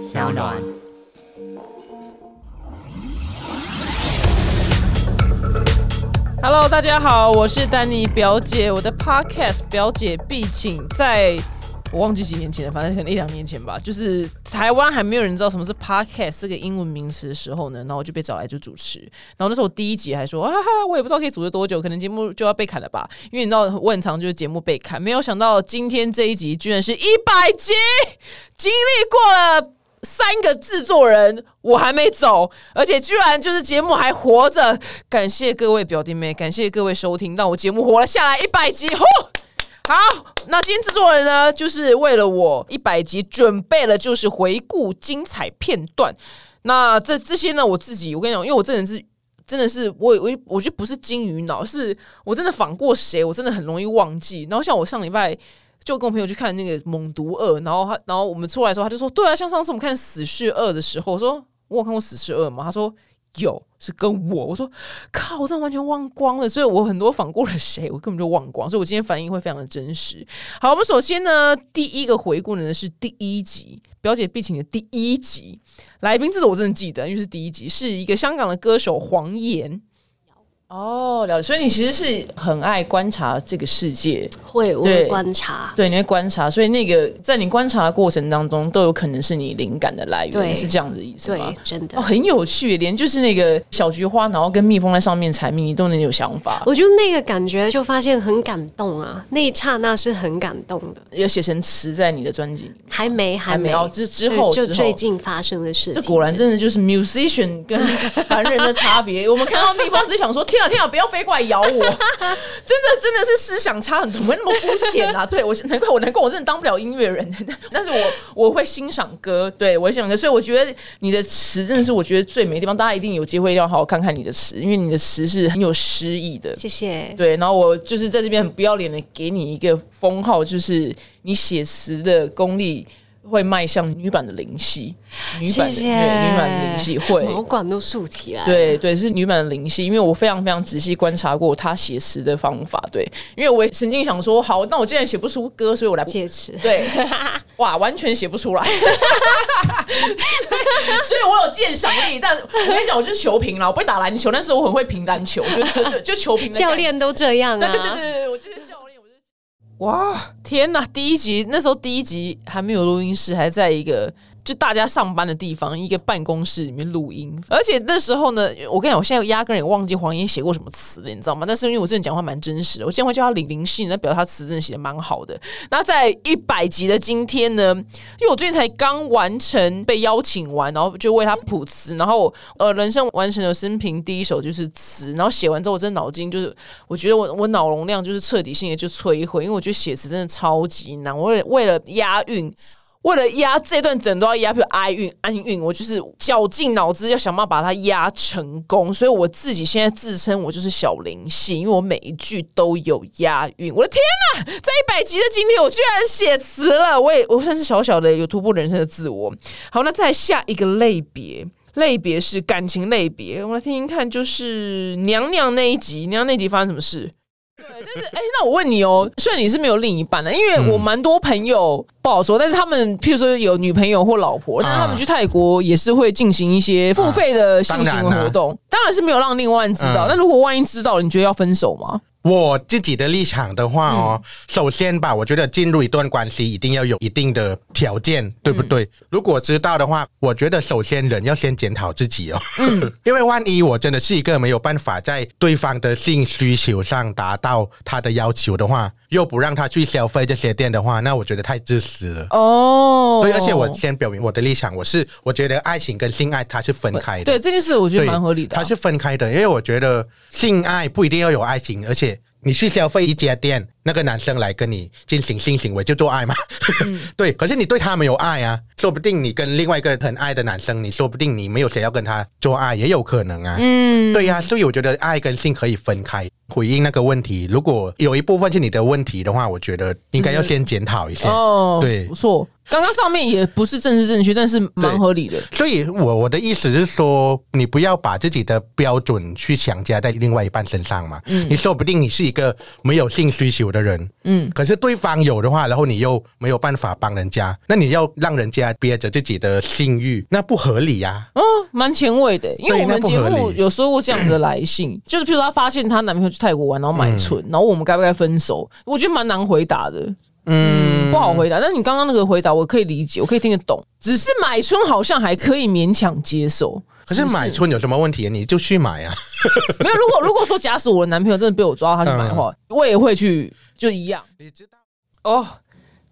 小暖。Hello，大家好，我是丹尼表姐。我的 Podcast 表姐必请在。我忘记几年前，反正可能一两年前吧。就是台湾还没有人知道什么是 podcast 这个英文名词的时候呢，然后我就被找来就主持。然后那时候我第一集还说啊，我也不知道可以主持多久，可能节目就要被砍了吧。因为你知道我很长就是节目被砍，没有想到今天这一集居然是一百集，经历过了三个制作人，我还没走，而且居然就是节目还活着。感谢各位表弟妹，感谢各位收听，让我节目活了下来一百集。吼！好，那今天制作人呢，就是为了我一百集准备了，就是回顾精彩片段。那这这些呢，我自己我跟你讲，因为我这人是真的是我我我觉得不是金鱼脑，是我真的仿过谁，我真的很容易忘记。然后像我上礼拜就跟我朋友去看那个《猛毒二》，然后他然后我们出来的时候，他就说：“对啊，像上次我们看《死侍二》的时候，我说我有看过《死侍二》吗？”他说。有是跟我，我说靠，我真的完全忘光了，所以我很多访过了谁，我根本就忘光，所以我今天反应会非常的真实。好，我们首先呢，第一个回顾呢是第一集表姐必请的第一集来宾，这个我真的记得，因为是第一集，是一个香港的歌手黄岩。哦，了解。所以你其实是很爱观察这个世界，会我会观察，对，你会观察。所以那个在你观察的过程当中，都有可能是你灵感的来源，是这样子意思吗？对，真的哦，很有趣。连就是那个小菊花，然后跟蜜蜂在上面采蜜，你都能有想法。我觉得那个感觉就发现很感动啊，那一刹那是很感动的。有写成词在你的专辑里面？还没，还没。哦，之之后就最近发生的事情。这果然真的就是 musician 跟 凡人的差别。我们看到蜜蜂，只想说：天 啊，天啊，不要飞过来！咬我，真的真的是思想差很多，没那么肤浅啊！对我难怪我难怪我真的当不了音乐人，但是我我会欣赏歌，对我欣赏歌，所以我觉得你的词真的是我觉得最美的地方，大家一定有机会要好好看看你的词，因为你的词是很有诗意的。谢谢。对，然后我就是在这边很不要脸的给你一个封号，就是你写词的功力。会迈向女版的灵犀，女版的女版的灵犀会毛管都竖起来。对对，是女版的灵犀，因为我非常非常仔细观察过她写词的方法。对，因为我也曾经想说，好，那我既然写不出歌，所以我来写词。对，哇，完全写不出来。所以我有鉴赏力，但我跟你讲，我就是球评了，我不会打篮球，但是我很会评篮球，就就就球评。教练都这样啊。对对对对对，我就是教。哇，天哪！第一集那时候，第一集还没有录音室，还在一个。就大家上班的地方，一个办公室里面录音，而且那时候呢，我跟你讲，我现在压根也忘记黄英写过什么词了，你知道吗？但是因为我真的讲话蛮真实的，我现在会叫他李林信，那表示他词真的写的蛮好的。那在一百集的今天呢，因为我最近才刚完成被邀请完，然后就为他谱词，然后呃，人生完成了生平第一首就是词，然后写完之后，我真的脑筋就是，我觉得我我脑容量就是彻底性的就摧毁，因为我觉得写词真的超级难，我为了押韵。为了压这段整都要压，比如哀韵、安韵，我就是绞尽脑汁要想办法把它压成功。所以我自己现在自称我就是小灵性，因为我每一句都有押韵。我的天哪，在一百集的今天，我居然写词了！我也我算是小小的有突破人生的自我。好，那再下一个类别，类别是感情类别。我来听听看，就是娘娘那一集，娘娘那集发生什么事？对，但是哎，那我问你哦，虽然你是没有另一半的，因为我蛮多朋友不好说，但是他们譬如说有女朋友或老婆，但是他们去泰国也是会进行一些付费的性行为活动，当然是没有让另外人知道。那如果万一知道了，你觉得要分手吗？我自己的立场的话哦，首先吧，我觉得进入一段关系一定要有一定的条件，对不对？如果知道的话，我觉得首先人要先检讨自己哦，嗯。因为万一我真的是一个没有办法在对方的性需求上达到他的要求的话，又不让他去消费这些店的话，那我觉得太自私了哦。对，而且我先表明我的立场，我是我觉得爱情跟性爱它是分开的。对这件事，我觉得蛮合理的，它是分开的，因为我觉得性爱不一定要有爱情，而且。你去消费一家店，那个男生来跟你进行性行为就做爱吗？对，可是你对他没有爱啊，说不定你跟另外一个很爱的男生，你说不定你没有谁要跟他做爱，也有可能啊。嗯，对呀，所以我觉得爱跟性可以分开。回应那个问题，如果有一部分是你的问题的话，我觉得应该要先检讨一下。哦，对，不错。刚刚上面也不是政治正确，但是蛮合理的。所以，我我的意思是说，你不要把自己的标准去强加在另外一半身上嘛。嗯，你说不定你是一个没有性需求有的人，嗯，可是对方有的话，然后你又没有办法帮人家，那你要让人家憋着自己的性欲，那不合理呀、嗯，蛮前卫的，因为我们节目有说过这样的来信，就是譬如她发现她男朋友去泰国玩，然后买春，然后我们该不该分手？我觉得蛮难回答的，嗯，不好回答。但是你刚刚那个回答我可以理解，我可以听得懂，只是买春好像还可以勉强接受。可是买春有什么问题？你就去买啊。没有，如果如果说假使我的男朋友真的被我抓到他去买的话，我也会去，就一样。你知道？哦，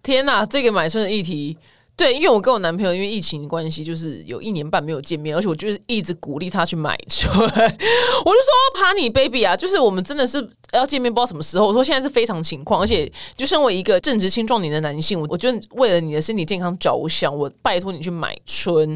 天哪，这个买春的议题。对，因为我跟我男朋友因为疫情的关系，就是有一年半没有见面，而且我就是一直鼓励他去买春。我就说爬你 baby 啊，就是我们真的是要见面，不知道什么时候。我说现在是非常情况，而且就身为一个正值青壮年的男性，我我觉得为了你的身体健康着想，我拜托你去买春。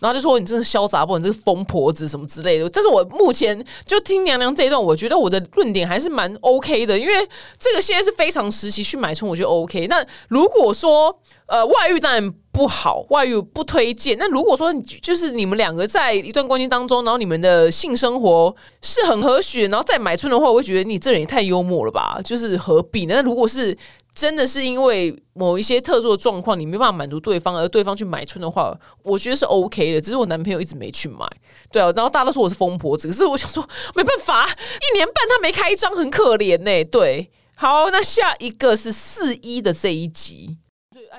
然后就说你真的潇洒不，你这个疯婆子什么之类的。但是我目前就听娘娘这一段，我觉得我的论点还是蛮 OK 的，因为这个现在是非常时期去买春，我觉得 OK。那如果说呃外遇当然不好，外遇不推荐。那如果说你就是你们两个在一段关系当中，然后你们的性生活是很和谐，然后再买春的话，我会觉得你这人也太幽默了吧？就是何必呢？那如果是真的是因为某一些特殊的状况，你没办法满足对方，而对方去买春的话，我觉得是 OK 的。只是我男朋友一直没去买，对啊，然后大家都说我是疯婆子，可是我想说没办法，一年半他没开张，很可怜呢、对，好，那下一个是四一的这一集。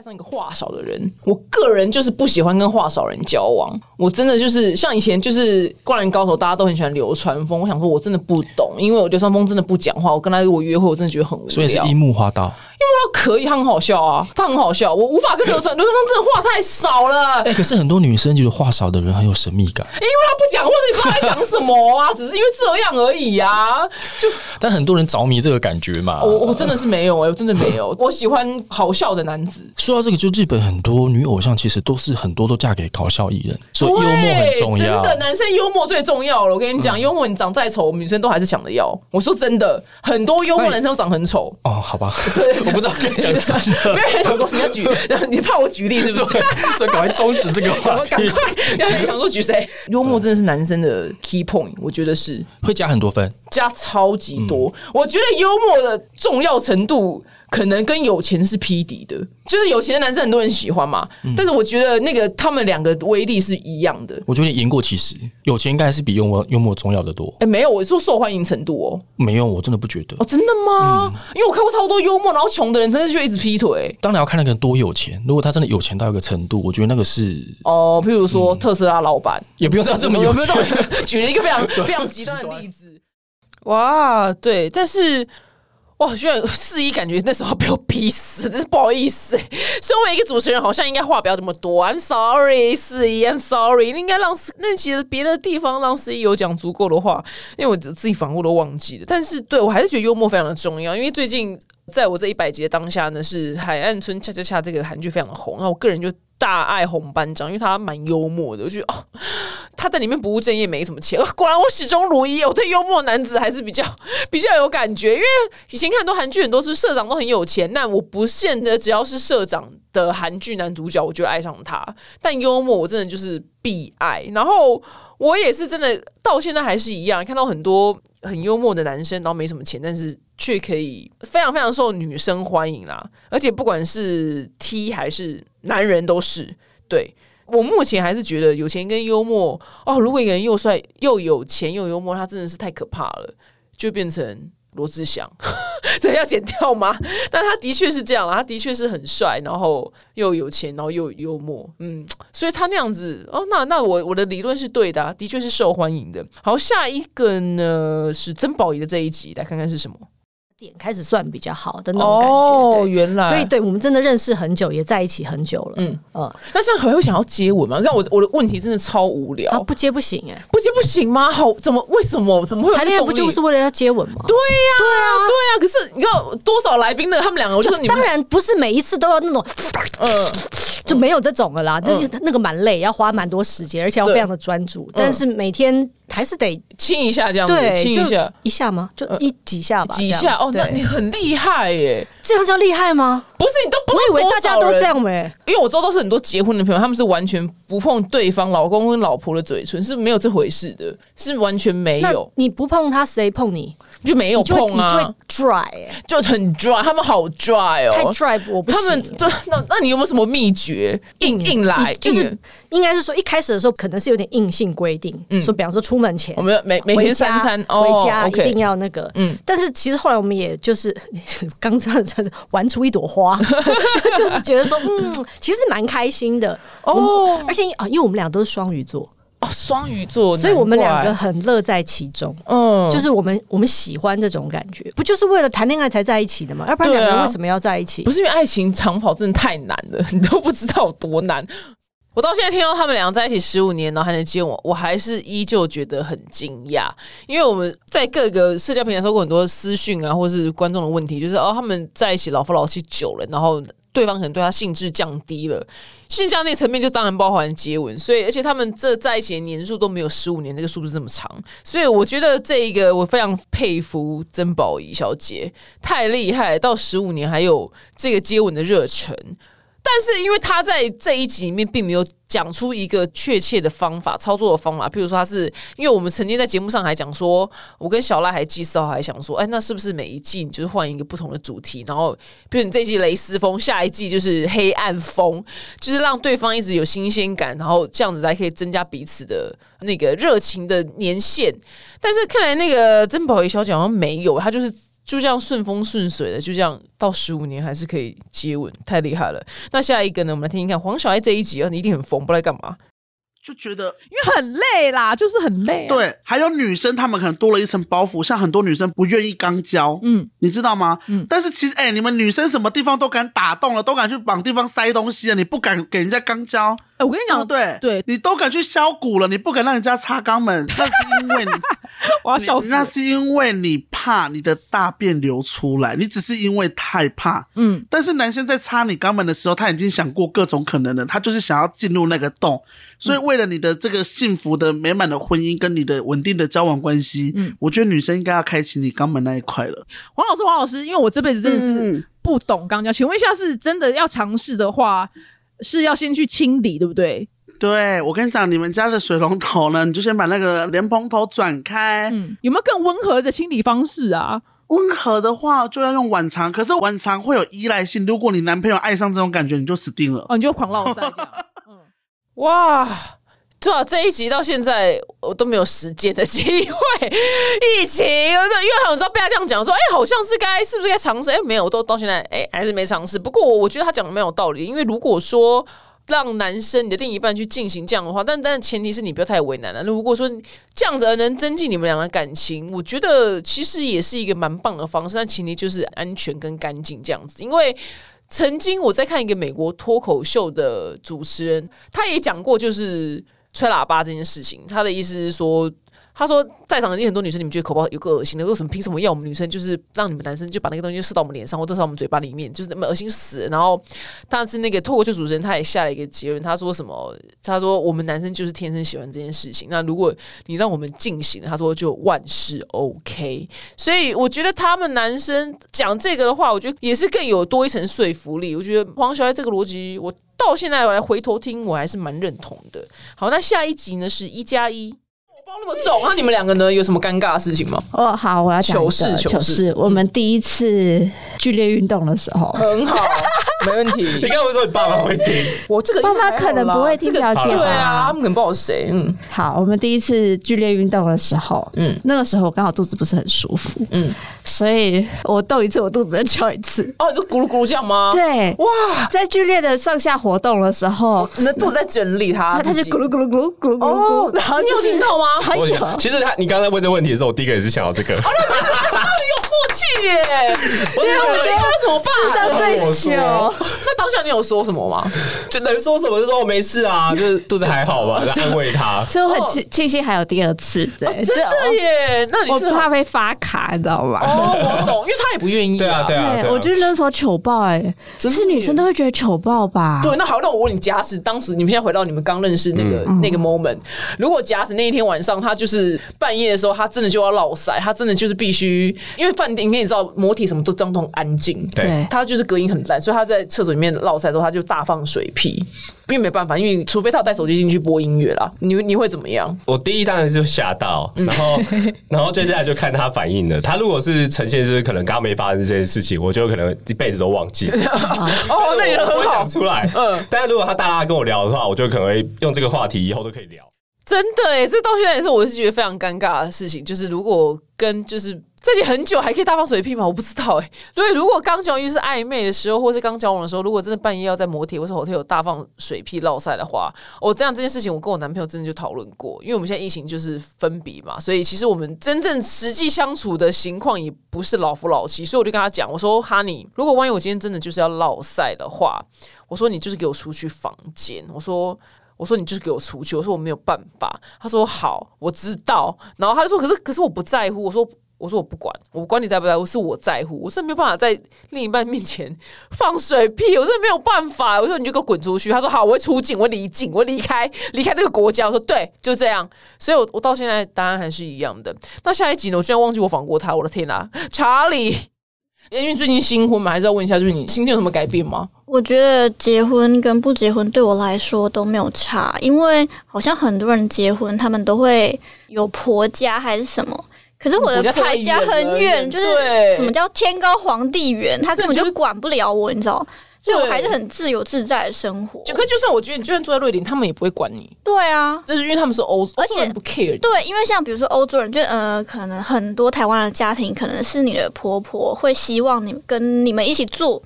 就爱上一个话少的人，我个人就是不喜欢跟话少人交往。我真的就是像以前就是《灌篮高手》，大家都很喜欢流川枫。我想说，我真的不懂，因为我流川枫真的不讲话。我跟他如果约会，我真的觉得很无聊。所以是樱木花道。他可以，他很好笑啊，他很好笑。我无法跟流川流川枫真的话太少了，哎、可是很多女生觉得话少的人很有神秘感，因为他不讲话，你不知道他在讲什么啊，只是因为这样而已啊。就但很多人着迷这个感觉嘛。我我真的是没有哎、我真的没有。我喜欢好笑的男子，说到这个，就日本很多女偶像其实都是很多都嫁给搞笑艺人，所以幽默很重要对真。的，男生幽默最重要了。我跟你讲，幽默你长再丑，我们女生都还是想着要。我说真的，很多幽默男生都长很丑。哦，好吧，我不知道该讲什么，因为想说你要举，你怕我举例是不是？所以赶快终止这个话题赶题。快，要想说举谁？幽默真的是男生的 key point，我觉得是会加很多分，加超级多。我觉得幽默的重要程度。可能跟有钱是匹敌的，就是有钱的男生很多人喜欢嘛，但是我觉得那个他们两个威力是一样的。我觉得你言过其实，有钱应该还是比幽默幽默重要的多。哎、没有，我说受欢迎程度哦。没有，我真的不觉得哦，。真的吗？因为我看过超多幽默，然后穷的人真的就一直劈腿。当然要看那个人多有钱，如果他真的有钱到一个程度，我觉得那个是哦，譬如说特斯拉老板，也不用到这么有没有钱。举了一个非常非常极端的例子。哇，对，但是。哇，居然四一感觉那时候被我逼死，真是不好意思、欸。身为一个主持人，好像应该话不要这么多。I'm sorry，四一，I'm sorry，应该让那其实别的地方让四一有讲足够的话，因为我自己反复都忘记了。但是对我还是觉得幽默非常的重要，因为最近在我这一百集的当下呢，是《海岸村恰恰恰》这个韩剧非常的红，那我个人就大爱红班长，因为他蛮幽默的，我觉得哦，他在里面不务正业，没什么钱，果然我始终如一，我对幽默男子还是比较 比较有感觉，因为以前看很多韩剧，很多是社长都很有钱，但我不见得只要是社长的韩剧男主角，我就爱上他，但幽默我真的就是必爱，然后。我也是真的到现在还是一样，看到很多很幽默的男生，然后没什么钱，但是却可以非常非常受女生欢迎啦。而且不管是 T 还是男人都是。对我目前还是觉得有钱跟幽默哦，如果一个人又帅又有钱又幽默，他真的是太可怕了，就变成罗志祥。这要剪掉吗？但他的确是这样啦，他的确是很帅，然后又有钱，然后又幽默，嗯，所以他那样子哦，那那我我的理论是对的、啊，的确是受欢迎的。好，下一个呢是曾宝仪的这一集，来看看是什么点开始算比较好的那种感觉。哦原来所以，对我们真的认识很久，也在一起很久了。嗯嗯嗯，那这样还会想要接吻吗？你看我我的问题真的超无聊，啊，不接不行哎、不接不行吗？好，怎么为什么怎么会有谈恋爱不就是为了要接吻吗？对呀、对啊，对啊。可是你知道多少来宾的，他们两个，我就说你们当然不是每一次都要那种，呃，就没有这种了啦。就是那个蛮累，要花蛮多时间，而且要非常的专注。但是每天还是得亲一下这样子，亲一下。一下吗？就一几下吧，几下哦，那你很厉害耶！这样叫厉害吗？不是你都不我以为大家都这样多少人，没。因为我知道都是很多结婚的朋友，他们是完全不碰对方老公跟老婆的嘴唇，是没有这回事的，是完全没有。你不碰他，谁碰你？就没有碰你就会啊，dry，哎就很 dry，他们好 dry 太哦。dry 我不行。他们就 那那你有没有什么秘诀？硬硬来，就是硬。应该是说一开始的时候可能是有点硬性规定，说比方说出门前我们每每天回家三餐哦回家一定要那个，嗯。嗯，但是其实后来我们也就是 刚这样子玩出一朵花，就是觉得说，嗯，其实蛮开心的。哦。哦，而且啊，因为我们俩都是双鱼座，哦，双鱼座，所以我们两个很乐在其中。嗯就是我们我们喜欢这种感觉，不就是为了谈恋爱才在一起的吗？要不然两个人为什么要在一起？不是因为爱情长跑真的太难了，你都不知道有多难。我到现在听到他们两个在一起十五年，然后还能见我，我还是依旧觉得很惊讶。因为我们在各个社交平台收过很多私讯啊，或是观众的问题，就是哦，他们在一起老夫老妻久了，然后对方可能对他兴致降低了，性降低层面就当然包含接吻，所以而且他们这在一起的年数都没有十五年这个数字这么长，所以我觉得这一个我非常佩服曾宝仪小姐，太厉害，到十五年还有这个接吻的热忱。但是因为他在这一集里面并没有讲出一个确切的方法、操作的方法，譬如说他是，因为我们曾经在节目上还讲说，我跟小赖还计少还想说，哎，那是不是每一季你就是换一个不同的主题，然后比如你这季蕾丝风，下一季就是黑暗风，就是让对方一直有新鲜感，然后这样子才可以增加彼此的那个热情的年限。但是看来那个曾宝仪小姐好像没有，她就是。就这样顺风顺水的，就这样到十五年还是可以接吻，太厉害了。那下一个呢？我们来听听看黄小爱这一集啊，你一定很疯，不知道在干嘛。就觉得因为很累啦，就是很累、啊。，对，还有女生她们可能多了一层包袱，像很多女生不愿意肛交，嗯，你知道吗？嗯但是其实，哎、你们女生什么地方都敢打洞了，都敢去往地方塞东西了，你不敢给人家肛交，哎、我跟你讲，对不对？你都敢去削骨了，你不敢让人家擦肛门，那是因为你我要笑死了。你那是因为你怕你的大便流出来，你只是因为太怕。嗯，但是男生在擦你肛门的时候，他已经想过各种可能了，他就是想要进入那个洞。所以为了你的这个幸福的美满的婚姻跟你的稳定的交往关系，嗯我觉得女生应该要开启你肛门那一块了。黄老师，黄老师，因为我这辈子真的是嗯不懂肛交，请问一下，是真的要尝试的话，是要先去清理，对不对？对，我跟你讲，你们家的水龙头呢，你就先把那个莲蓬头转开。嗯，有没有更温和的清理方式啊？温和的话就要用晚肠，可是晚肠会有依赖性，如果你男朋友爱上这种感觉，你就死定了。哦，你就狂落塞这样。哇！对啊，这一集到现在我都没有实践的机会。疫情，因为我知道被他这样讲说，哎、好像是该是不是该尝试？哎、没有，我都到现在，哎、还是没尝试。不过我我觉得他讲的蛮有道理，因为如果说让男生你的另一半去进行这样的话，但但前提是你不要太为难了。那如果说这样子而能增进你们俩的感情，我觉得其实也是一个蛮棒的方式。但前提就是安全跟干净这样子，因为。曾经我在看一个美国脱口秀的主持人，他也讲过就是吹喇叭这件事情。他的意思是说，他说在场的很多女生，你们觉得口爆有个恶心的，为什么凭什么要我们女生就是让你们男生就把那个东西射到我们脸上，或者射到我们嘴巴里面，就是那么恶心死。然后，但是那个脱口秀主持人他也下了一个结论，他说什么？他说我们男生就是天生喜欢这件事情。那如果你让我们进行，他说就万事 OK。所以我觉得他们男生讲这个的话，我觉得也是更有多一层说服力。我觉得黄小爱这个逻辑，我到现在我来回头听，我还是蛮认同的。好，那下一集呢是一加一。那么重，那你们两个呢有什么尴尬的事情吗？哦，好，我要讲糗事糗事。我们第一次剧烈运动的时候，很好，没问题。你刚不是说你爸爸会听？我这个爸爸可能不会听这个了解对啊，他们可能不知道谁。嗯好，我们第一次剧烈运动的时候，嗯那个时候我刚好肚子不是很舒服，嗯，所以我动一次，我肚子就叫一次。哦，你就咕噜咕噜这样吗？，对，哇，在剧烈的上下活动的时候，你的肚子在整理它，它它就咕噜咕噜咕噜咕噜咕噜哦咕噜，然后你有就是听到吗？其实他你刚才问这问题的时候，我第一个也是想到这个。有耶！我觉得我现在怎么办？上最我久说。那当下你有说什么吗？就能说什么就说我没事啊，就是肚子还好吧，就安慰他。所以我很庆庆幸还有第二次，对，哦真的耶！那你我是怕被发卡，你知道吗？哦，我懂，因为他也不愿意。对啊，对啊，我觉得那时候糗爆哎、只是女生都会觉得糗爆吧？对，那好，那我问你，假使当时你们现在回到你们刚认识那个、嗯那个 moment，如果假使那一天晚上他就是半夜的时候，他真的就要落塞，他真的就是必须，因为饭店你道母体什么都当都很安静，对他就是隔音很烂，所以他在厕所里面落塞之后，他就大放水屁，因为没办法，因为除非他有带手机进去播音乐啦，你你会怎么样？我第一当然是吓到，然后 然后接下来就看他反应了。他如果是呈现就是可能刚刚没发生这件事情，我就可能一辈子都忘记。哦，那你人我不会很好讲，出来。嗯，但是如果他大家跟我聊的话，我就可能会用这个话题，以后都可以聊。真的哎，这到现在也是我是觉得非常尴尬的事情，就是如果跟就是在一起很久还可以大放水屁吗？我不知道哎。所以如果刚交往是暧昧的时候，或是刚交往的时候，如果真的半夜要在摩铁或是火车有大放水屁落塞的话，我这样这件事情，我跟我男朋友真的就讨论过，因为我们现在疫情就是分别嘛，所以其实我们真正实际相处的情况也不是老夫老妻，所以我就跟他讲，我说哈尼，如果万一我今天真的就是要落塞的话，我说你就是给我出去房间，我说。我说你就是给我出去，我说我没有办法。他说好，我知道。然后他就说，可是可是我不在乎。我说我说我不管，我管你在不在乎，是我在乎。我是没有办法在另一半面前放水屁，我真的没有办法。我说你就给我滚出去。他说好，我会出境，我离境，我离开离开这个国家。我说对，就这样。所以我，我到现在答案还是一样的。那下一集呢？我居然忘记我访过他，我的天哪，查理。因为最近新婚嘛，还是要问一下，就是你心境有什么改变吗？我觉得结婚跟不结婚对我来说都没有差，因为好像很多人结婚，他们都会有婆家还是什么。可是我的婆家很远，就是什么叫天高皇帝远，他根本就管不了我，你知道。所以我还是很自由自在的生活。就可就算我觉得你就算住在瑞典，他们也不会管你。对啊，那是因为他们是欧，而且不 care。对，因为像比如说欧洲人，就呃，可能很多台湾的家庭，可能是你的婆婆会希望你跟你们一起住。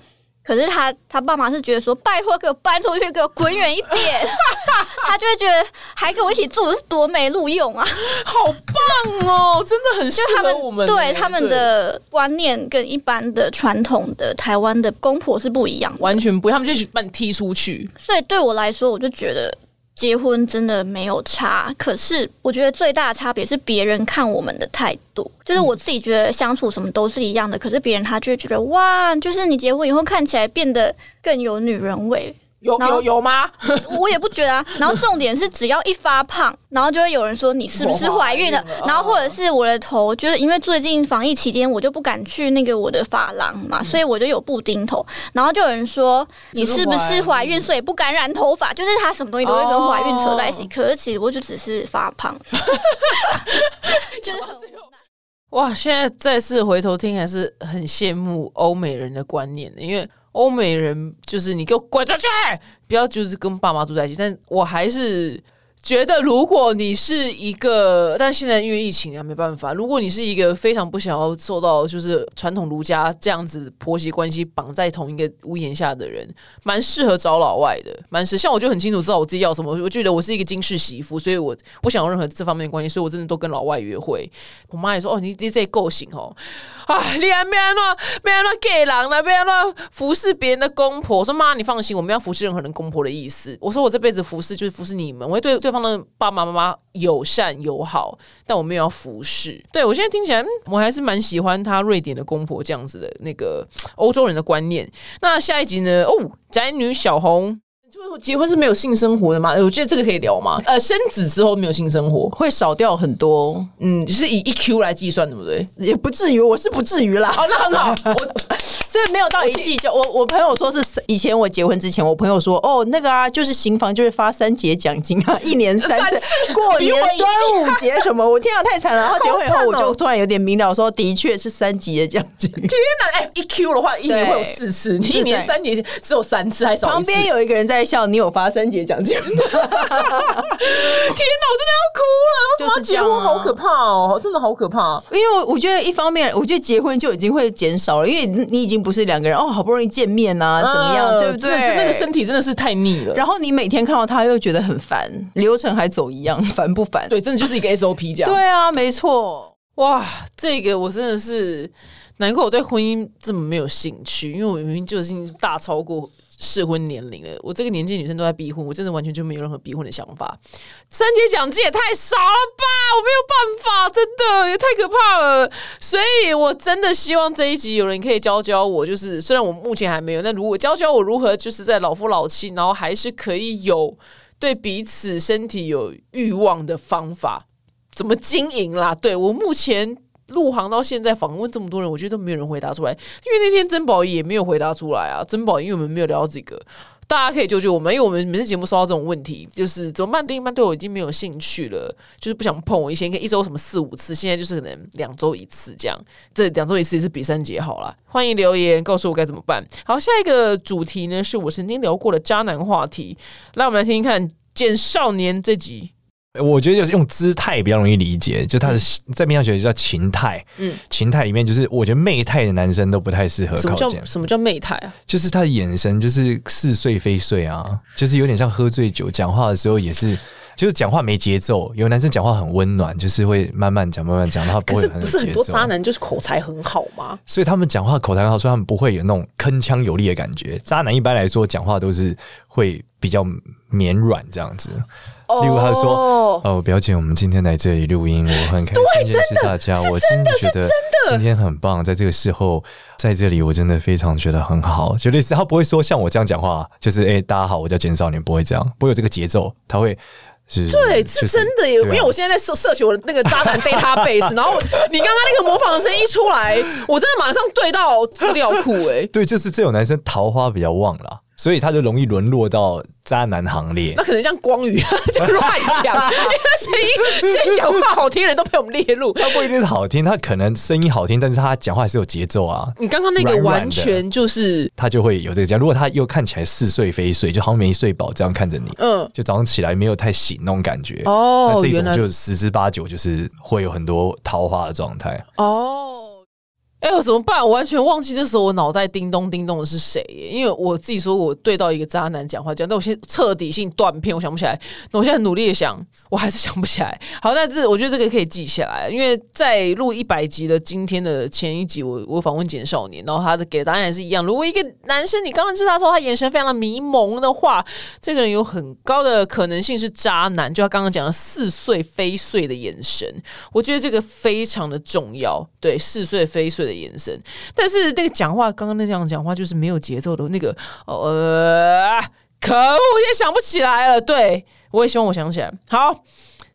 可是他他爸妈是觉得说，拜托给我搬出去，给我滚远一点。他就会觉得还跟我一起住是多没路用啊！好棒哦，真的很适合我们。对他们的观念跟一般的传统的台湾的公婆是不一样，完全不，他们就把你踢出去。所以对我来说，我就觉得。结婚真的没有差，可是我觉得最大的差别是别人看我们的态度。就是我自己觉得相处什么都是一样的，可是别人他就会觉得哇，就是你结婚以后看起来变得更有女人味。有有有吗？我也不觉得啊。然后重点是，只要一发胖，然后就会有人说你是不是怀孕了？然后或者是我的头，就是因为最近防疫期间，我就不敢去那个我的发廊嘛，所以我就有布丁头。然后就有人说你是不是怀孕，所以不敢染头发？就是他什么东西都会跟怀孕扯在一起。可是其实我就只是发胖，就是很哇！现在再次回头听，还是很羡慕欧美人的观念的，因为。欧美人就是你给我滚出去，不要就是跟爸妈住在一起。但我还是觉得，如果你是一个，但现在因为疫情啊，没办法。如果你是一个非常不想要受到就是传统儒家这样子婆媳关系绑在同一个屋檐下的人，蛮适合找老外的。蛮适，像我就很清楚知道我自己要什么。我觉得我是一个金氏媳妇，所以我不想要任何这方面的关系，所以我真的都跟老外约会。我妈也说：“哦，你你这够行哦。”啊！你还没安那没安那 gay 郎呢？没安那服侍别人的公婆。我说妈，你放心，我没有服侍任何人公婆的意思。我说我这辈子服侍就是服侍你们，我会对对方的爸爸妈妈友善友好，但我没有要服侍。对我现在听起来，我还是蛮喜欢他瑞典的公婆这样子的那个欧洲人的观念。那下一集呢？哦，宅女小红。结婚是没有性生活的吗？我觉得这个可以聊吗？呃，生子之后没有性生活会少掉很多，嗯，是以一 Q 来计算，对不对？也不至于，我是不至于啦。哦，那很好，我所以没有到一季就我我朋友说是以前我结婚之前，我朋友说哦那个啊，就是新房就会发三节奖金啊，一年三次，过年端午节什么，我天啊太惨了。然后结婚以后我就突然有点明了，说的确是三级的奖金。天哪，哎，一 Q 的话一年会有四次，你一年三节只有三次，还少旁边有一个人在笑。你有发三节奖金？天哪，我真的要哭了！就是结婚好可怕哦，真的好可怕。因为我觉得一方面，我觉得结婚就已经会减少了，因为你已经不是两个人哦，好不容易见面啊，怎么样，对不对？那个身体真的是太腻了。然后你每天看到他，又觉得很烦，流程还走一样，烦不烦？对，真的就是一个 SOP 这样。对啊，没错。哇，这个我真的是难怪我对婚姻这么没有兴趣，因为我明明就已经大超过。适婚年龄了，我这个年纪女生都在逼婚，我真的完全就没有任何逼婚的想法。三节奖金也太少了吧，我没有办法，真的也太可怕了。所以我真的希望这一集有人可以教教我，就是虽然我目前还没有，但如果教教我如何就是在老夫老妻，然后还是可以有对彼此身体有欲望的方法，怎么经营啦？对我目前。入行到现在访问这么多人，我觉得都没有人回答出来，因为那天珍宝也没有回答出来啊。珍宝因为我们没有聊到这个。大家可以救救我们，因为我们每次节目收到这种问题，就是怎么办？另一半对我已经没有兴趣了，就是不想碰我。以前可以一周什么四五次，现在就是可能两周一次这样。这两周一次也是比三节好了。欢迎留言告诉我该怎么办。好，下一个主题呢是我曾经聊过的渣男话题，来我们来听听看《见少年》这集。我觉得就是用姿态比较容易理解，就他的在面上学叫情态，嗯，情态里面就是我觉得媚态的男生都不太适合什么叫靠近，什么叫媚态啊？就是他的眼神就是似睡非睡啊，就是有点像喝醉酒，讲话的时候也是。就是讲话没节奏，有男生讲话很温暖，就是会慢慢讲、慢慢讲，然后不会很有可是不是很节奏。多渣男就是口才很好吗？所以他们讲话口才很好，所以他们不会有那种铿锵有力的感觉。渣男一般来说讲话都是会比较绵软这样子。例如他说：“哦，表姐，我们今天来这里录音，我很开心认识大家，我真的觉得今天很棒，在这个时候在这里，我真的非常觉得很好。就类似他不会说像我这样讲话，就是哎、大家好，我叫简少年，不会这样，不会有这个节奏，他会是对，就是真的耶！对啊因为我现在在摄摄取我的那个渣男 database，然后你刚刚那个模仿的声音一出来，我真的马上对到资料库哎。对，就是这种男生桃花比较旺啦，所以他就容易沦落到渣男行列那。可能像光宇 就乱讲，因为他声音声音讲话好听的人都被我们列入。他不一定是好听，他可能声音好听，但是他讲话还是有节奏啊。你刚刚那个完全就是他就会有这个讲。如果他又看起来似睡非睡，就好像没睡饱这样看着你，嗯就早上起来没有太醒那种感觉。哦那这种就十之八九就是会有很多桃花的状态。哦。哎、呦怎么办？我完全忘记那时候我脑袋叮咚叮咚的是谁耶？因为我自己说我对到一个渣男讲话这样，但我现在彻底性断片，我想不起来。那我现在很努力的想，我还是想不起来。好，那这我觉得这个可以记下来，因为在录一百集的今天的前一集，我我访问简少年，然后他的给的答案也是一样。如果一个男生你刚认识他的时候，他眼神非常的迷蒙的话，这个人有很高的可能性是渣男，就他刚刚讲的似睡非睡的眼神，我觉得这个非常的重要。对，似睡非睡的眼神，但是那个讲话，刚刚那样讲话就是没有节奏的那个，呃，可恶，我现在想不起来了。对我也希望我想起来。好，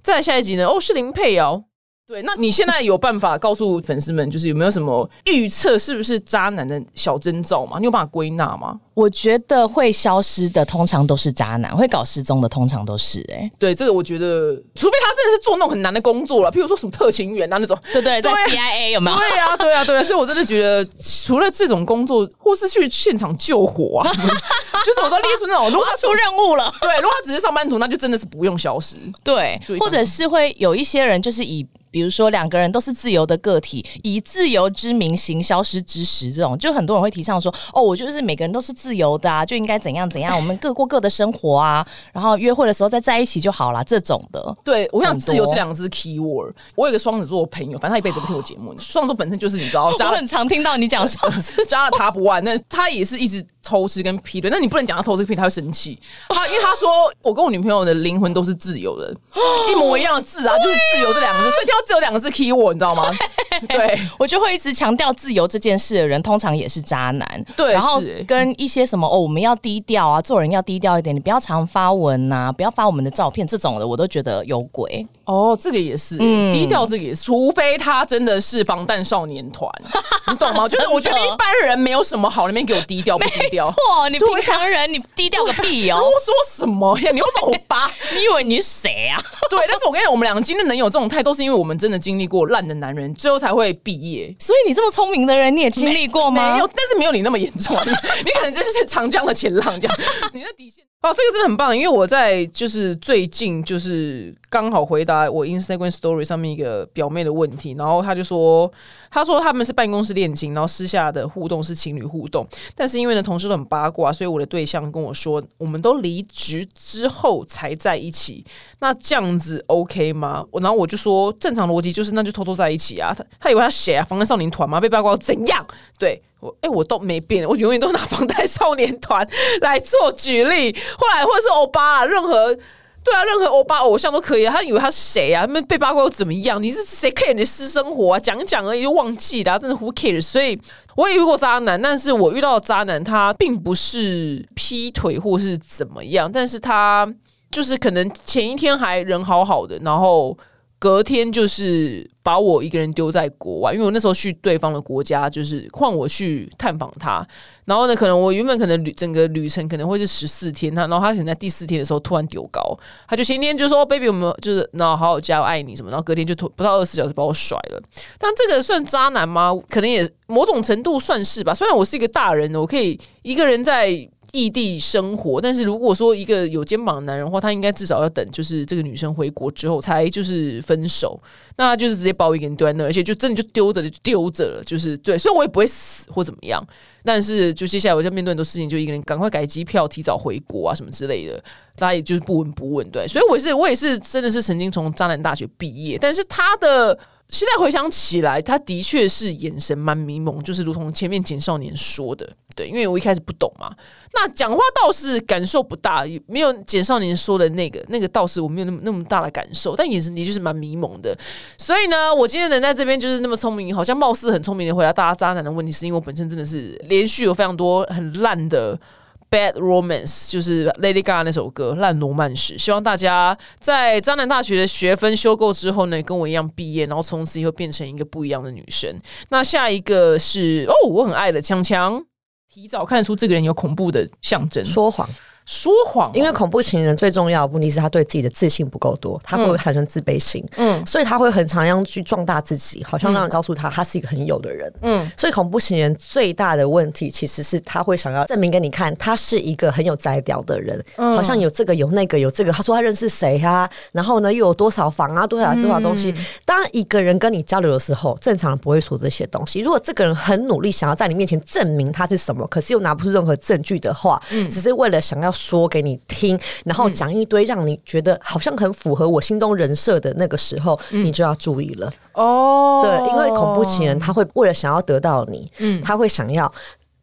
再来下一集呢？哦，是林佩瑶。对，那你现在有办法告诉粉丝们，就是有没有什么预测是不是渣男的小征兆吗？你有办法归纳吗？我觉得会消失的通常都是渣男，会搞失踪的通常都是哎、对，这个我觉得，除非他真的是做那种很难的工作了，譬如说什么特勤员啊那种，对 对，在对 CIA 有没有？对啊，对啊，对啊，所以我真的觉得，除了这种工作，或是去现场救火啊，就是我都列出那种，如果他出任务了，对，如果他只是上班族，那就真的是不用消失。对，或者是会有一些人就是以。比如说两个人都是自由的个体，以自由之名行消失之时，这种就很多人会提倡说，哦，我就是每个人都是自由的啊，就应该怎样怎样，我们各过各的生活啊，然后约会的时候再在一起就好啦，这种的。对，我想自由这两个字是 key word。我有一个双子座朋友，反正他一辈子不听我节目。双子座本身就是你知道，我很常听到你讲双子 加了他不完，那他也是一直偷吃跟劈腿。那你不能讲他偷吃劈腿，他会生气。他因为他说我跟我女朋友的灵魂都是自由的，一模一样的字啊，就是自由这两个字。所以听到自由两个字 key 我你知道吗？对，我就会一直强调自由这件事的人，通常也是渣男。对然后跟一些什么哦，我们要低调啊，做人要低调一点，你不要常发文呐、不要发我们的照片，这种的我都觉得有鬼。哦，这个也是、嗯低调，这个也是，除非他真的是防弹少年团，你懂吗？就是 我觉得一般人没有什么好那边给我低调不低调。错，你平常人你低调个屁哦！我说什么呀？你又是欧巴？你以为你是谁啊？对，但是我跟你讲，我们两个今天能有这种态度，是因为我们真的经历过烂的男人，最后才会毕业。所以你这么聪明的人，你也经历过吗？没有，但是没有你那么严重。你 你可能就是长江的前浪这样，你的底线。哦，这个真的很棒，因为我在就是最近就是刚好回答我 Instagram Story 上面一个表妹的问题，然后她就说，她说他们是办公室恋情，然后私下的互动是情侣互动，但是因为呢同事都很八卦，所以我的对象跟我说，我们都离职之后才在一起，那这样子 OK 吗？然后我就说，正常逻辑就是那就偷偷在一起啊，他他以为他谁啊？防弹少年团吗？被八卦怎样？对。我哎、我都没变，我永远都拿防弹少年团来做举例。后来或者是欧巴、啊，任何对啊，任何欧巴偶像都可以啊。他以为他是谁啊？他们被八卦又怎么样？你是谁 care 你的私生活啊？讲讲而已就忘记了、真的 who cares？所以我也遇过渣男，但是我遇到的渣男他并不是劈腿或是怎么样，但是他就是可能前一天还人好好的，然后。隔天就是把我一个人丢在国外，因为我那时候去对方的国家，就是换我去探访他。然后呢，可能我原本可能旅整个旅程可能会是十四天，他然后他可能在第四天的时候突然丢高，他就前天就说 “baby 我们就是然后好好加油爱你什么”，然后隔天就突不到二十四小时把我甩了。但这个算渣男吗？可能也某种程度算是吧。虽然我是一个大人，我可以一个人在。异地生活，但是如果说一个有肩膀的男人的话，他应该至少要等，就是这个女生回国之后才就是分手，那他就是直接把我一个人丢在那，而且就真的就丢着就丢着了，就是对，所以我也不会死或怎么样，但是就接下来我就面对很多事情，就一个人赶快改机票，提早回国啊什么之类的，大家也就是不闻不问，对，所以我是我也是真的是曾经从渣男大学毕业，但是他的。现在回想起来，他的确是眼神蛮迷蒙，就是如同前面简少年说的，对，因为我一开始不懂嘛。那讲话倒是感受不大，没有简少年说的那个那个倒是我没有那么那么大的感受，但眼神的确是蛮迷蒙的。所以呢，我今天能在这边就是那么聪明，好像貌似很聪明的回答大家渣男的问题，是因为我本身真的是连续有非常多很烂的。Bad Romance 就是 Lady Gaga 那首歌《烂罗曼史》，希望大家在江南大学的学分修够之后呢，跟我一样毕业，然后从此以后变成一个不一样的女生。那下一个是哦，我很爱的强强，提早看出这个人有恐怖的象征，说谎。说谎，因为恐怖情人最重要的目的是他对自己的自信不够多，他会产生自卑心，嗯，所以他会很常样去壮大自己，好像让人告诉他他是一个很有的人，嗯，所以恐怖情人最大的问题其实是他会想要证明给你看，他是一个很有才调的人，嗯。好像有这个有那个有这个，他说他认识谁啊，然后呢又有多少房啊，多少多少东西。当一个人跟你交流的时候，正常人不会说这些东西。如果这个人很努力想要在你面前证明他是什么，可是又拿不出任何证据的话，只是为了想要。说给你听，然后讲一堆让你觉得好像很符合我心中人设的那个时候，你就要注意了。哦。对，因为恐怖情人他会为了想要得到你，嗯，他会想要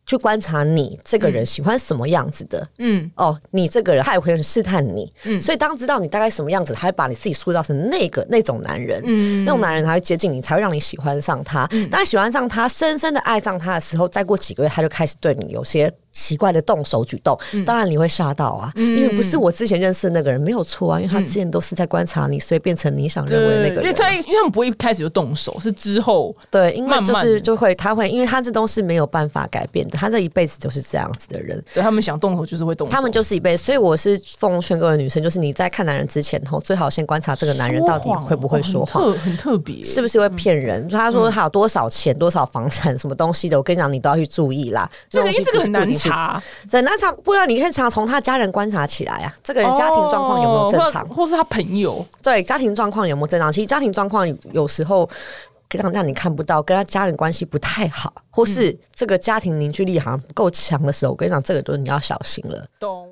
去观察你这个人喜欢什么样子的，嗯，哦，你这个人他也会试探你，嗯，所以当知道你大概什么样子，他会把你自己塑造成那个那种男人，嗯，那种男人才会接近你，才会让你喜欢上他。当喜欢上他，深深的爱上他的时候，再过几个月，他就开始对你有些。奇怪的动手举动，当然你会吓到啊，因为不是我之前认识的那个人没有错啊，因为他之前都是在观察你，所以变成你想认为的那个人。因为他因为他们不会一开始就动手，是之后对，因为就是就会他会，因为他这都是没有办法改变的，他这一辈子就是这样子的人。对他们想动手就是会动手，他们就是一辈子。所以我是奉劝各位女生，就是你在看男人之前后，最好先观察这个男人到底会不会说谎，很特别，是不是会骗人？他说他有多少钱、多少房产、什么东西的，我跟你讲，你都要去注意啦。这个这个很难查，在。那场不然你可以常从他家人观察起来啊，这个人家庭状况有没有正常，或是他朋友对家庭状况有没有正常？其实家庭状况有时候让让你看不到，跟他家人关系不太好，或是这个家庭凝聚力好像不够强的时候，我跟你讲，这个都你要小心了。懂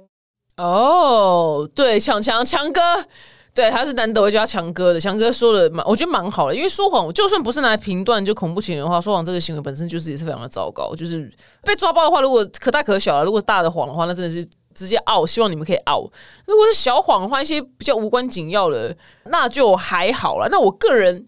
哦，对，强强强哥。对，他是难得会叫强哥的。强哥说的蛮，我觉得蛮好的。因为说谎，就算不是拿来评断就恐怖情人的话，说谎这个行为本身就是也是非常的糟糕。就是被抓包的话，如果可大可小了，如果大的谎的话，那真的是直接傲。希望你们可以傲。如果是小谎的话，一些比较无关紧要的，那就还好了。那我个人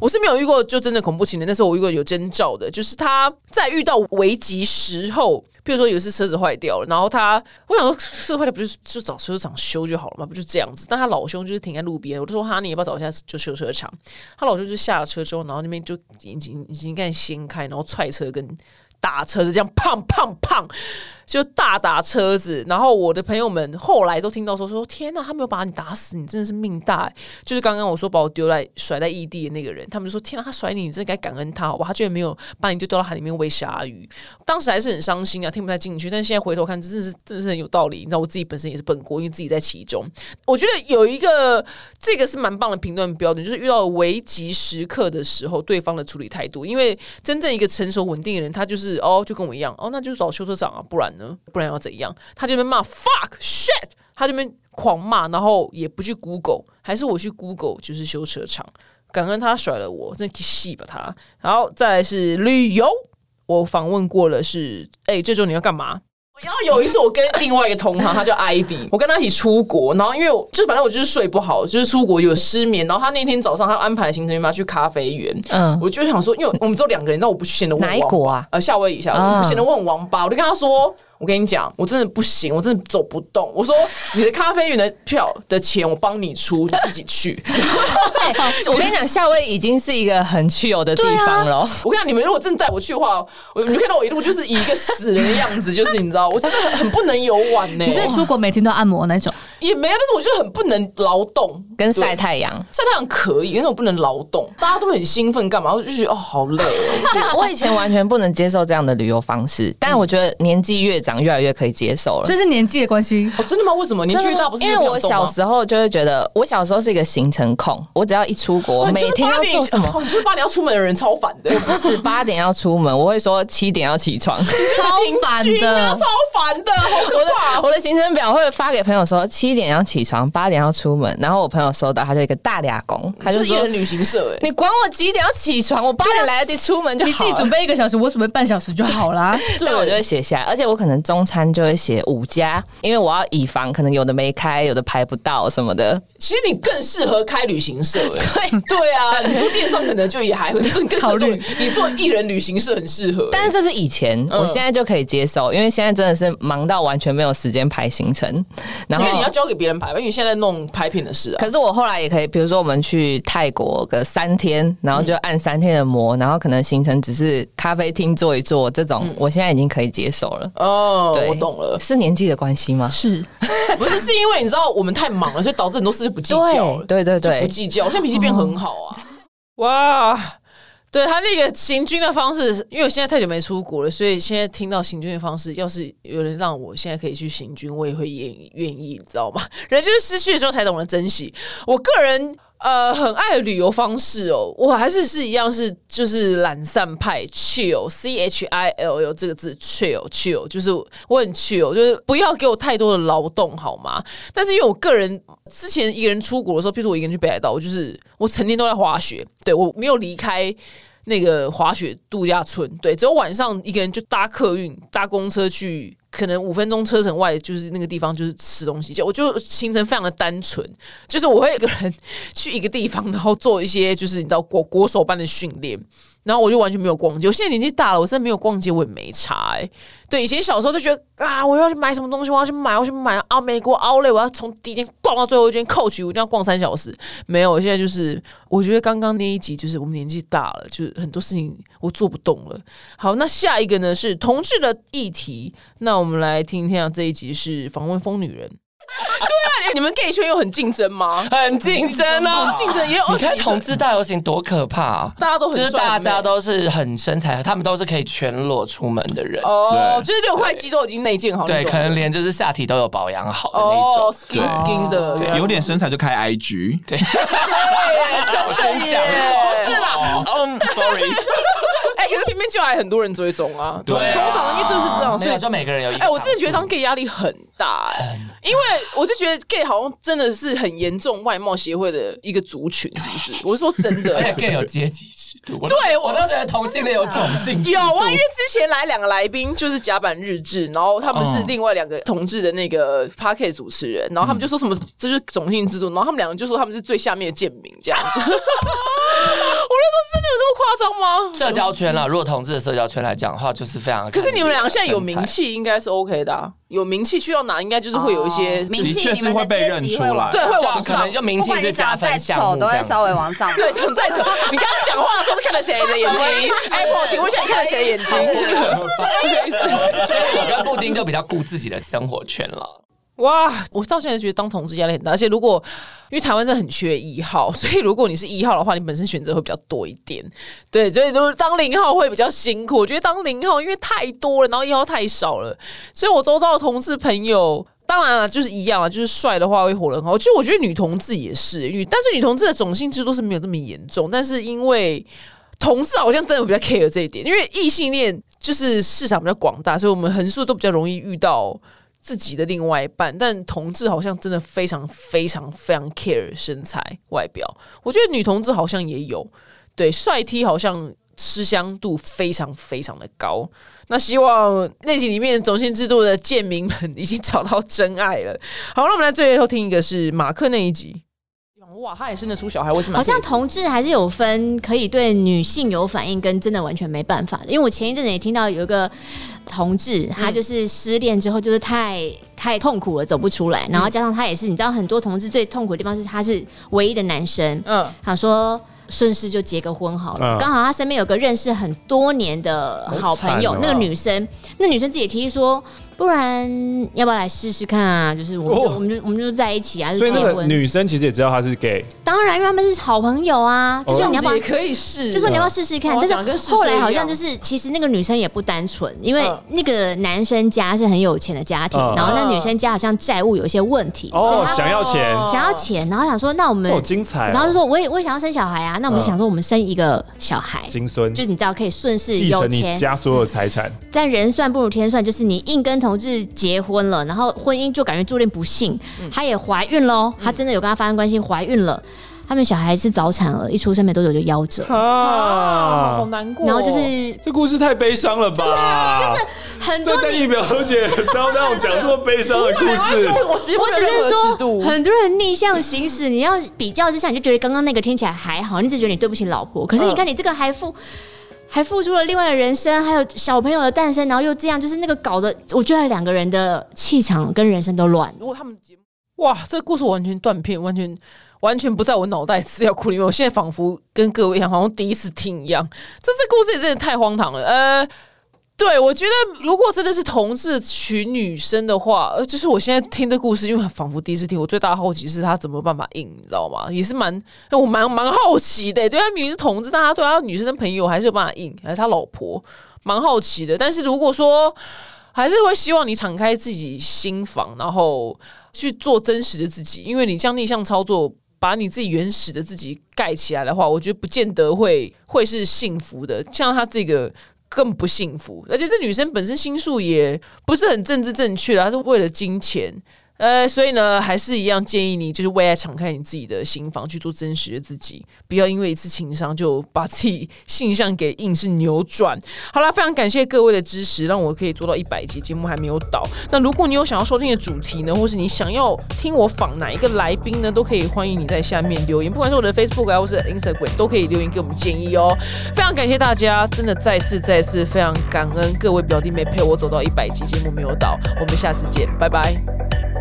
我是没有遇过，就真的恐怖情人。但是我遇过有征兆的，就是他在遇到危急时候。譬如说有一次车子坏掉了，然后他我想说车子坏掉不就就找修车厂修就好了嘛，不就这样子？但他老兄就是停在路边，我就说哈，你也不找一下就修车厂？他老兄就下了车之后，然后那边就已经已经开始掀开，然后踹车跟打车子这样，砰砰砰。就大打车子，然后我的朋友们后来都听到说说天哪，他没有把你打死，你真的是命大。就是刚刚我说把我丢在甩在异地的那个人，他们就说天哪，他甩你，你真的该感恩他，好吧？他居然没有把你就丢到海里面喂鲨鱼。当时还是很伤心啊，听不太进去。但现在回头看，真的是真的是很有道理。你知道我自己本身也是本国，因为自己在其中。我觉得有一个这个是蛮棒的评论标准，就是遇到危急时刻的时候，对方的处理态度。因为真正一个成熟稳定的人，他就是哦，就跟我一样，哦，那就找修车厂啊，不然呢？不然要怎样？他这边骂 fuck shit，他这边狂骂，然后也不去 Google，还是我去 Google，就是修车厂。感恩他甩了我，真气吧他。然后再是旅游，我访问过了，是哎，这周你要干嘛？然后有一次我跟另外一个同行，他叫 Ivy，我跟他一起出国，然后因为就反正我就是睡不好，就是出国有失眠，然后他那天早上他安排行程，要去咖啡园，嗯，我就想说，因为我们只有两个人，那我不显得哪一国啊？呃，夏威夷，夏威夷，显得我很王八，我就跟他说。我跟你讲，我真的不行，我真的走不动。我说你的咖啡园的票的钱我帮你出，你自己去。我跟你讲，夏威夷已经是一个很去游的地方了。我跟你讲，你们如果真的带我去的话，我你看到我一路就是以一个死人的样子，就是你知道，我真的很不能游玩呢。你是出国每天都按摩那种？也没有，但是我就很不能劳动跟晒太阳。晒太阳可以，但是我不能劳动。大家都很兴奋，干嘛？我就觉得哦，好累哦。我以前完全不能接受这样的旅游方式，但我觉得年纪越长，越来越可以接受了。这是年纪的关系哦？真的吗？为什么年纪越大不是？因为我小时候就会觉得，我小时候是一个行程控，我只要一出国，每天要做什么？你是八点要出门的人，超烦的。我不止八点要出门，我会说七点要起床，超烦的，超烦的，好可怕。我的行程表会发给朋友说七点要起床。八点要出门，然后我朋友收到，他就一个大俩工，他就说旅行社，你管我几点要起床，我八点来得及出门就好。你自己准备一个小时，我准备半小时就好啦。对，我就会写下来，而且我可能中餐就会写五家，因为我要以防可能有的没开，有的排不到什么的。其实你更适合开旅行社，对对啊，你做电商可能就也还会，你更适合你做艺人旅行社很适合。但是这是以前，我现在就可以接受，因为现在真的是忙到完全没有时间排行程，然后因为你要交给别人排吧，因为现在弄拍品。的事啊，可是我后来也可以，比如说我们去泰国个三天，然后就按三天的模，然后可能行程只是咖啡厅坐一坐，这种我现在已经可以接受了。哦，我懂了，是年纪的关系吗？是，不是？是因为你知道我们太忙了，所以导致很多事情不计较了。对对对，不计较，我现在脾气变很好啊！哇。对他那个行军的方式，因为我现在太久没出国了，所以现在听到行军的方式，要是有人让我现在可以去行军，我也会愿愿意，你知道吗？人就是失去的时候才懂得珍惜。我个人呃很爱旅游方式哦，我还是是一样是就是懒散派，chill c h i l l 这个字，chill chill 就是我很 chill，就是不要给我太多的劳动好吗？但是因为我个人之前一个人出国的时候，譬如我一个人去北海道，我就是我成天都在滑雪，对我没有离开。那个滑雪度假村，对，只有晚上一个人就搭客运、搭公车去，可能五分钟车程外就是那个地方，就是吃东西。就我就行程非常的单纯，就是我会有个人去一个地方，然后做一些就是你知道国国手般的训练。然后我就完全没有逛街。我现在年纪大了，我现在没有逛街，我也没差哎。对，以前小时候就觉得啊，我要去买什么东西，我要去买，我要去买啊，美国奥莱，我要从第一间逛到最后一间扣取我一定要逛三小时。没有，我现在就是我觉得刚刚那一集就是我们年纪大了，就是很多事情我做不动了。好，那下一个呢是同志的议题，那我们来听听这一集是访问疯女人。对啊，你们 gay 圈又很竞争吗？很竞争啊，竞争也有。你看同志大游行多可怕，大家都很就是大家都是很身材，他们都是可以全裸出门的人。哦，就是六块肌都已经内建好，对，可能连就是下体都有保养好的那种，skin skin 的，有点身材就开 IG，对，我真讲，不是啦，嗯，sorry。哎，可是偏偏就还很多人追踪啊，对，通常因为就是这样，所以就每个人有。哎，我真的觉得当 gay 压力很大，哎，因为我就觉得 gay 好像真的是很严重外貌协会的一个族群，是不是？我是说真的，而且 gay 有阶级制度，对我都觉得同性恋有种性有啊，因为之前来两个来宾就是甲板日志，然后他们是另外两个同志的那个 p a r k e t 主持人，然后他们就说什么这就是种姓制度，然后他们两个就说他们是最下面的贱民这样子。我就说真的有这么夸张吗？社交圈啦，如果同志的社交圈来讲的话，就是非常。可是你们两个现在有名气，应该是 OK 的。有名气去到哪，应该就是会有一些，的确是会被认出来，对，会往上，可能就名气是加分项目，都会稍微往上。对，长再丑，你刚刚讲话的时候是看了谁的眼睛？Apple，请问一下，你看了谁的眼睛？我跟布丁就比较顾自己的生活圈了。哇，我到现在觉得当同志压力很大，而且如果因为台湾真的很缺一号，所以如果你是一号的话，你本身选择会比较多一点。对，所以如果当零号会比较辛苦。我觉得当零号因为太多了，然后一号太少了，所以我周遭的同事朋友，当然了就是一样啊，就是帅的话会活得很好。其实我觉得女同志也是女，但是女同志的种姓制度是没有这么严重，但是因为同志好像真的比较 care 这一点，因为异性恋就是市场比较广大，所以我们横竖都比较容易遇到。自己的另外一半，但同志好像真的非常非常非常 care 身材外表。我觉得女同志好像也有，对帅 T 好像吃香度非常非常的高。那希望那集里面种姓制度的贱民们已经找到真爱了。好，那我们来最后听一个是马克那一集。哇，他也生得出小孩，为什么？好像同志还是有分，可以对女性有反应，跟真的完全没办法的。因为我前一阵子也听到有一个同志，他就是失恋之后就是太太痛苦了，走不出来，然后加上他也是，你知道很多同志最痛苦的地方是他是唯一的男生，嗯，他说。顺势就结个婚好了，刚好他身边有个认识很多年的好朋友，那个女生，那女生自己提议说。不然要不要来试试看啊？就是我们就、我们就我们就在一起啊，就结婚。女生其实也知道他是 gay，当然，因为他们是好朋友啊。就说你要不要也可以试，就说你要不要试试看。但是后来好像就是，其实那个女生也不单纯，因为那个男生家是很有钱的家庭，然后那女生家好像债务有一些问题，哦，想要钱，想要钱，然后想说那我们好精彩，然后就说我也我也想要生小孩啊，那我们就想说我们生一个小孩，金孙，就你知道可以顺势继承你家所有财产。但人算不如天算，就是你硬跟同志结婚。了，然后婚姻就感觉注定不幸。她也怀孕喽，她真的有跟他发生关系，怀孕了。他们小孩是早产儿，一出生没多久就夭折啊，好难过。然后就是这故事太悲伤了吧？就是很多你表姐要让我讲这么悲伤的故事。我只是说，很多人逆向行驶，你要比较之下，你就觉得刚刚那个听起来还好，你只觉得你对不起老婆。可是你看你这个还付。还付出了另外的人生，还有小朋友的诞生，然后又这样，就是那个搞的，我觉得两个人的气场跟人生都乱。如果他们节目，哇，这个故事完全断片，完全完全不在我脑袋资料库里面。我现在仿佛跟各位一样，好像第一次听一样。这这故事也真的太荒唐了，呃。对，我觉得如果真的是同志娶女生的话，呃，就是我现在听的故事，因为仿佛第一次听，我最大的好奇是他怎么办法硬，你知道吗？也是蛮，我蛮蛮好奇的。对他明明是同志，但他对他女生的朋友还是有办法硬，还是他老婆，蛮好奇的。但是如果说还是会希望你敞开自己心房，然后去做真实的自己，因为你这样逆向操作，把你自己原始的自己盖起来的话，我觉得不见得会会是幸福的。像他这个。更不幸福，而且这女生本身心术也不是很政治正确的，她是为了金钱。呃，所以呢，还是一样建议你，就是为爱敞开你自己的心房，去做真实的自己，不要因为一次情伤就把自己性向给硬是扭转。好了，非常感谢各位的支持，让我可以做到一百集节目还没有倒。那如果你有想要收听的主题呢，或是你想要听我访哪一个来宾呢，都可以欢迎你在下面留言，不管是我的 Facebook 啊，或是 Instagram，都可以留言给我们建议哦。非常感谢大家，真的再次再次非常感恩各位表弟妹陪我走到一百集节目没有倒。我们下次见，拜拜。